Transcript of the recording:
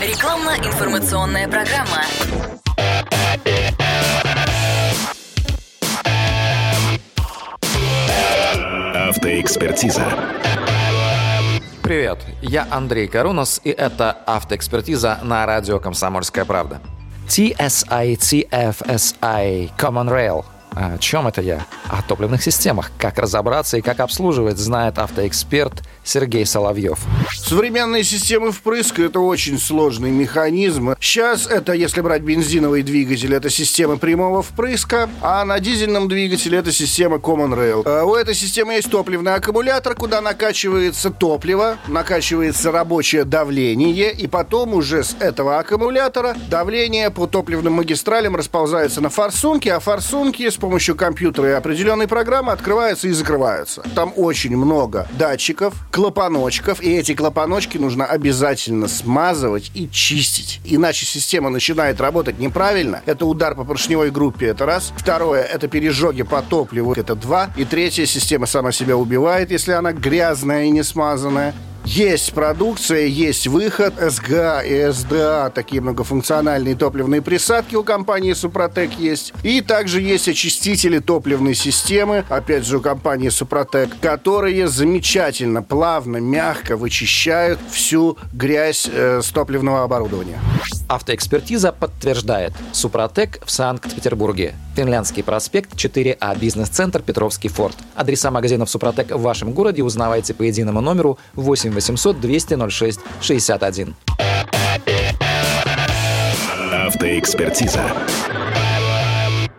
Рекламно-информационная программа. Автоэкспертиза. Привет, я Андрей Карунос, и это «Автоэкспертиза» на радио «Комсомольская правда». TSI, TFSI, Common Rail – о чем это я? О топливных системах. Как разобраться и как обслуживать, знает автоэксперт Сергей Соловьев. Современные системы впрыска – это очень сложный механизм. Сейчас это, если брать бензиновый двигатель, это система прямого впрыска, а на дизельном двигателе это система Common Rail. А у этой системы есть топливный аккумулятор, куда накачивается топливо, накачивается рабочее давление, и потом уже с этого аккумулятора давление по топливным магистралям расползается на форсунки, а форсунки с помощью компьютера и определенной программы открываются и закрываются. Там очень много датчиков, клапаночков, и эти клапаночки нужно обязательно смазывать и чистить. Иначе система начинает работать неправильно. Это удар по поршневой группе, это раз. Второе, это пережоги по топливу, это два. И третье, система сама себя убивает, если она грязная и не смазанная. Есть продукция, есть выход. СГА и СДА, такие многофункциональные топливные присадки у компании Супротек есть. И также есть очистители топливной системы, опять же, у компании Супротек, которые замечательно, плавно, мягко вычищают всю грязь э, с топливного оборудования. Автоэкспертиза подтверждает. Супротек в Санкт-Петербурге. Финляндский проспект 4А, бизнес-центр Петровский форт. Адреса магазинов Супротек в вашем городе узнавайте по единому номеру 8 800 200 06 61. Автоэкспертиза.